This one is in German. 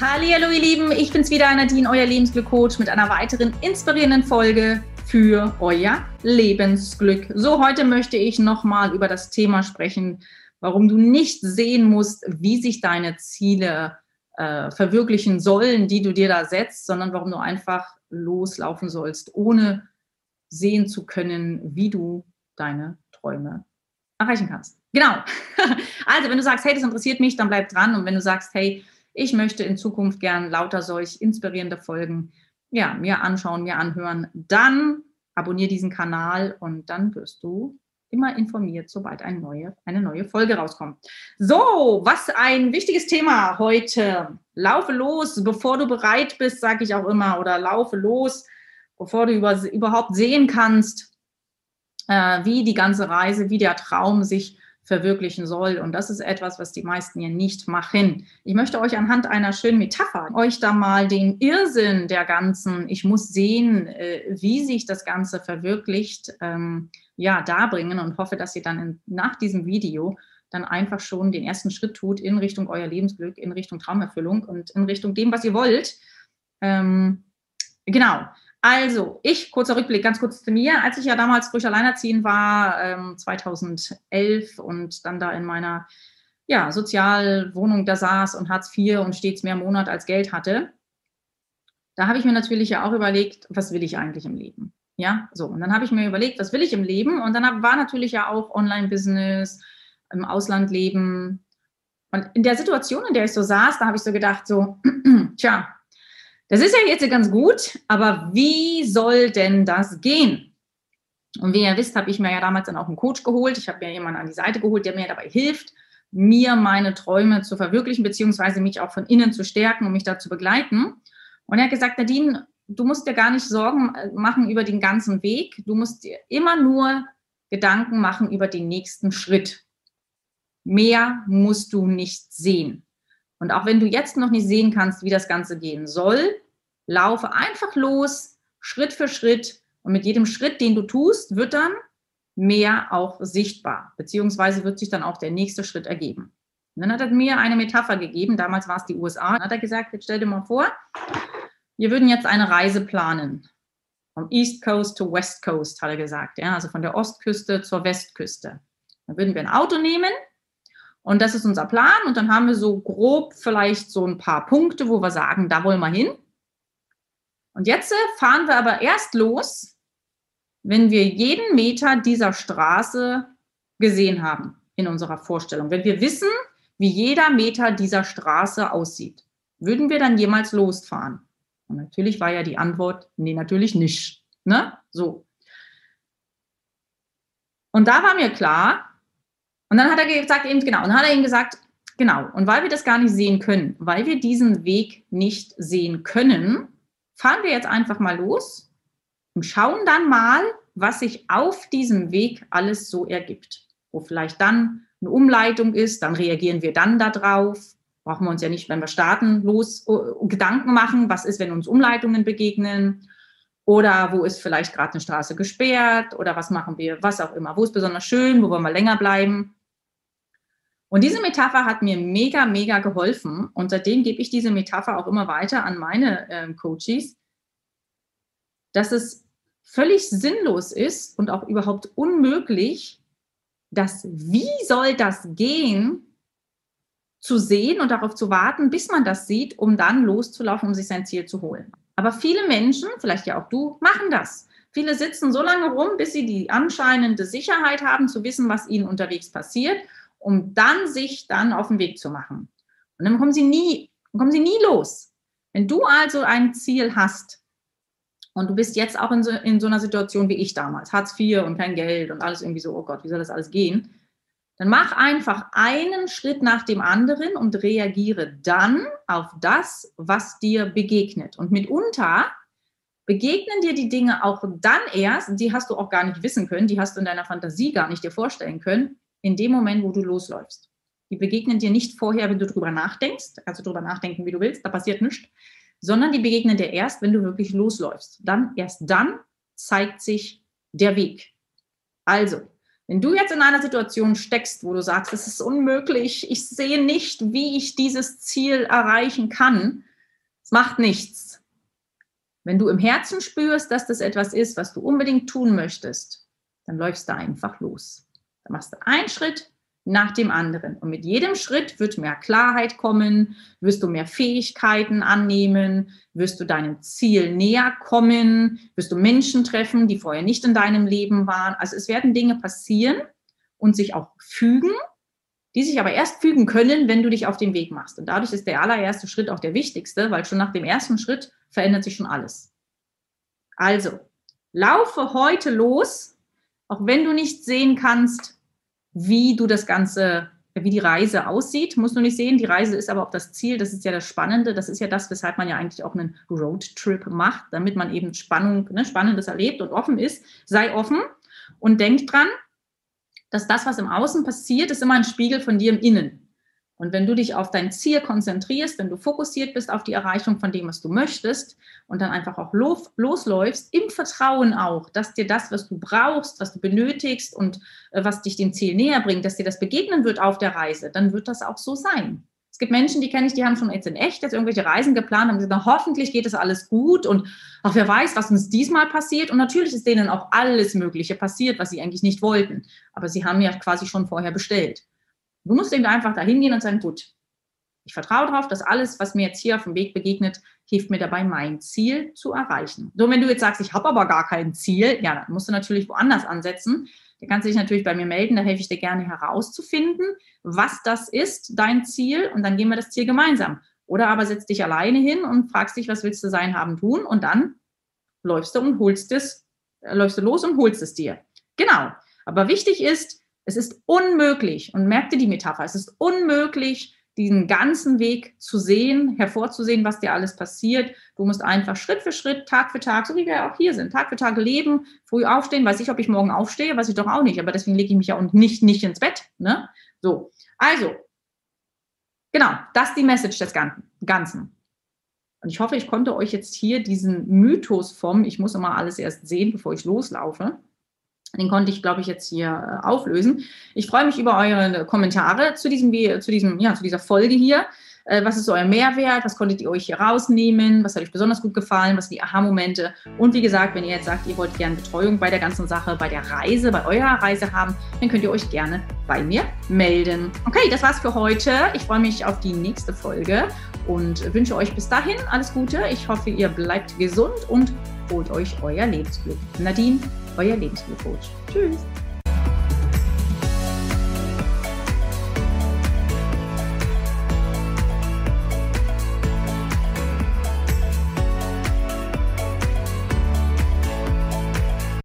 Hallo ihr Lieben, ich bin's wieder, Nadine, euer Lebensglück-Coach mit einer weiteren inspirierenden Folge für euer Lebensglück. So, heute möchte ich nochmal über das Thema sprechen, warum du nicht sehen musst, wie sich deine Ziele äh, verwirklichen sollen, die du dir da setzt, sondern warum du einfach loslaufen sollst, ohne sehen zu können, wie du deine Träume erreichen kannst. Genau. Also, wenn du sagst, hey, das interessiert mich, dann bleib dran. Und wenn du sagst, hey, ich möchte in Zukunft gern lauter solch inspirierende Folgen ja, mir anschauen, mir anhören. Dann abonniere diesen Kanal und dann wirst du immer informiert, sobald eine neue, eine neue Folge rauskommt. So, was ein wichtiges Thema heute. Laufe los, bevor du bereit bist, sage ich auch immer, oder laufe los, bevor du über, überhaupt sehen kannst, äh, wie die ganze Reise, wie der Traum sich verwirklichen soll. Und das ist etwas, was die meisten ja nicht machen. Ich möchte euch anhand einer schönen Metapher euch da mal den Irrsinn der ganzen, ich muss sehen, äh, wie sich das Ganze verwirklicht, ähm, ja, darbringen und hoffe, dass ihr dann in, nach diesem Video dann einfach schon den ersten Schritt tut in Richtung euer Lebensglück, in Richtung Traumerfüllung und in Richtung dem, was ihr wollt. Ähm, genau. Also, ich, kurzer Rückblick, ganz kurz zu mir. Als ich ja damals frisch alleinerziehend war, ähm, 2011 und dann da in meiner ja, Sozialwohnung da saß und Hartz IV und stets mehr Monat als Geld hatte, da habe ich mir natürlich ja auch überlegt, was will ich eigentlich im Leben? Ja, so. Und dann habe ich mir überlegt, was will ich im Leben? Und dann hab, war natürlich ja auch Online-Business, im Ausland leben. Und in der Situation, in der ich so saß, da habe ich so gedacht, so, tja, das ist ja jetzt ganz gut, aber wie soll denn das gehen? Und wie ihr wisst, habe ich mir ja damals dann auch einen Coach geholt. Ich habe mir jemanden an die Seite geholt, der mir dabei hilft, mir meine Träume zu verwirklichen, beziehungsweise mich auch von innen zu stärken und mich da zu begleiten. Und er hat gesagt, Nadine, du musst dir gar nicht Sorgen äh, machen über den ganzen Weg. Du musst dir immer nur Gedanken machen über den nächsten Schritt. Mehr musst du nicht sehen. Und auch wenn du jetzt noch nicht sehen kannst, wie das Ganze gehen soll, laufe einfach los, Schritt für Schritt. Und mit jedem Schritt, den du tust, wird dann mehr auch sichtbar, beziehungsweise wird sich dann auch der nächste Schritt ergeben. Und dann hat er mir eine Metapher gegeben, damals war es die USA, dann hat er gesagt, jetzt stell dir mal vor, wir würden jetzt eine Reise planen. Vom East Coast to West Coast, hat er gesagt, ja, also von der Ostküste zur Westküste. Dann würden wir ein Auto nehmen und das ist unser Plan. Und dann haben wir so grob vielleicht so ein paar Punkte, wo wir sagen, da wollen wir hin. Und jetzt fahren wir aber erst los, wenn wir jeden Meter dieser Straße gesehen haben in unserer Vorstellung. Wenn wir wissen, wie jeder Meter dieser Straße aussieht, würden wir dann jemals losfahren? Und natürlich war ja die Antwort, nee, natürlich nicht. Ne? So. Und da war mir klar, und dann hat er gesagt, eben genau, und dann hat er ihm gesagt, genau, und weil wir das gar nicht sehen können, weil wir diesen Weg nicht sehen können, fahren wir jetzt einfach mal los und schauen dann mal, was sich auf diesem Weg alles so ergibt. Wo vielleicht dann eine Umleitung ist, dann reagieren wir dann darauf. Brauchen wir uns ja nicht, wenn wir starten, los uh, Gedanken machen, was ist, wenn uns Umleitungen begegnen oder wo ist vielleicht gerade eine Straße gesperrt oder was machen wir, was auch immer. Wo ist besonders schön, wo wollen wir länger bleiben. Und diese Metapher hat mir mega, mega geholfen. Und seitdem gebe ich diese Metapher auch immer weiter an meine äh, Coaches, dass es völlig sinnlos ist und auch überhaupt unmöglich, dass wie soll das gehen, zu sehen und darauf zu warten, bis man das sieht, um dann loszulaufen, um sich sein Ziel zu holen. Aber viele Menschen, vielleicht ja auch du, machen das. Viele sitzen so lange rum, bis sie die anscheinende Sicherheit haben, zu wissen, was ihnen unterwegs passiert um dann sich dann auf den Weg zu machen. Und dann kommen sie nie, kommen sie nie los. Wenn du also ein Ziel hast und du bist jetzt auch in so, in so einer Situation wie ich damals, Hartz IV und kein Geld und alles irgendwie so, oh Gott, wie soll das alles gehen? Dann mach einfach einen Schritt nach dem anderen und reagiere dann auf das, was dir begegnet. Und mitunter begegnen dir die Dinge auch dann erst, die hast du auch gar nicht wissen können, die hast du in deiner Fantasie gar nicht dir vorstellen können, in dem Moment, wo du losläufst. Die begegnen dir nicht vorher, wenn du drüber nachdenkst. Du drüber nachdenken, wie du willst, da passiert nichts. Sondern die begegnen dir erst, wenn du wirklich losläufst. Dann, erst dann zeigt sich der Weg. Also, wenn du jetzt in einer Situation steckst, wo du sagst, es ist unmöglich, ich sehe nicht, wie ich dieses Ziel erreichen kann, Es macht nichts. Wenn du im Herzen spürst, dass das etwas ist, was du unbedingt tun möchtest, dann läufst du einfach los. Dann machst du einen Schritt nach dem anderen. Und mit jedem Schritt wird mehr Klarheit kommen, wirst du mehr Fähigkeiten annehmen, wirst du deinem Ziel näher kommen, wirst du Menschen treffen, die vorher nicht in deinem Leben waren. Also es werden Dinge passieren und sich auch fügen, die sich aber erst fügen können, wenn du dich auf den Weg machst. Und dadurch ist der allererste Schritt auch der wichtigste, weil schon nach dem ersten Schritt verändert sich schon alles. Also, laufe heute los, auch wenn du nicht sehen kannst, wie du das Ganze, wie die Reise aussieht, musst du nicht sehen. Die Reise ist aber auch das Ziel, das ist ja das Spannende, das ist ja das, weshalb man ja eigentlich auch einen Roadtrip macht, damit man eben Spannung, ne, Spannendes erlebt und offen ist. Sei offen und denk dran, dass das, was im Außen passiert, ist immer ein Spiegel von dir im Innen. Und wenn du dich auf dein Ziel konzentrierst, wenn du fokussiert bist auf die Erreichung von dem, was du möchtest und dann einfach auch los, losläufst, im Vertrauen auch, dass dir das, was du brauchst, was du benötigst und äh, was dich dem Ziel näher bringt, dass dir das begegnen wird auf der Reise, dann wird das auch so sein. Es gibt Menschen, die kenne ich, die haben schon jetzt in echt jetzt irgendwelche Reisen geplant, haben gesagt, hoffentlich geht es alles gut und auch wer weiß, was uns diesmal passiert. Und natürlich ist denen auch alles Mögliche passiert, was sie eigentlich nicht wollten. Aber sie haben ja quasi schon vorher bestellt. Du musst eben einfach da hingehen und sagen, gut, ich vertraue darauf, dass alles, was mir jetzt hier auf dem Weg begegnet, hilft mir dabei, mein Ziel zu erreichen. So, wenn du jetzt sagst, ich habe aber gar kein Ziel, ja, dann musst du natürlich woanders ansetzen. Da kannst du dich natürlich bei mir melden, da helfe ich dir gerne herauszufinden, was das ist, dein Ziel, und dann gehen wir das Ziel gemeinsam. Oder aber setz dich alleine hin und fragst dich, was willst du sein, haben, tun, und dann läufst du und holst es, äh, läufst du los und holst es dir. Genau. Aber wichtig ist, es ist unmöglich, und merkt dir die Metapher, es ist unmöglich, diesen ganzen Weg zu sehen, hervorzusehen, was dir alles passiert. Du musst einfach Schritt für Schritt, Tag für Tag, so wie wir auch hier sind, Tag für Tag leben, früh aufstehen. Weiß ich, ob ich morgen aufstehe, weiß ich doch auch nicht, aber deswegen lege ich mich ja und nicht, nicht ins Bett. Ne? So, also, genau, das ist die Message des Ganzen. Und ich hoffe, ich konnte euch jetzt hier diesen Mythos vom, ich muss immer alles erst sehen, bevor ich loslaufe, den konnte ich, glaube ich, jetzt hier äh, auflösen. Ich freue mich über eure Kommentare zu diesem, zu diesem, ja, zu dieser Folge hier. Äh, was ist euer Mehrwert? Was konntet ihr euch hier rausnehmen? Was hat euch besonders gut gefallen? Was sind die Aha-Momente? Und wie gesagt, wenn ihr jetzt sagt, ihr wollt gerne Betreuung bei der ganzen Sache, bei der Reise, bei eurer Reise haben, dann könnt ihr euch gerne bei mir melden. Okay, das war's für heute. Ich freue mich auf die nächste Folge und wünsche euch bis dahin alles Gute. Ich hoffe, ihr bleibt gesund und holt euch euer Lebensglück. Nadine, euer Lebensglückcoach. Tschüss.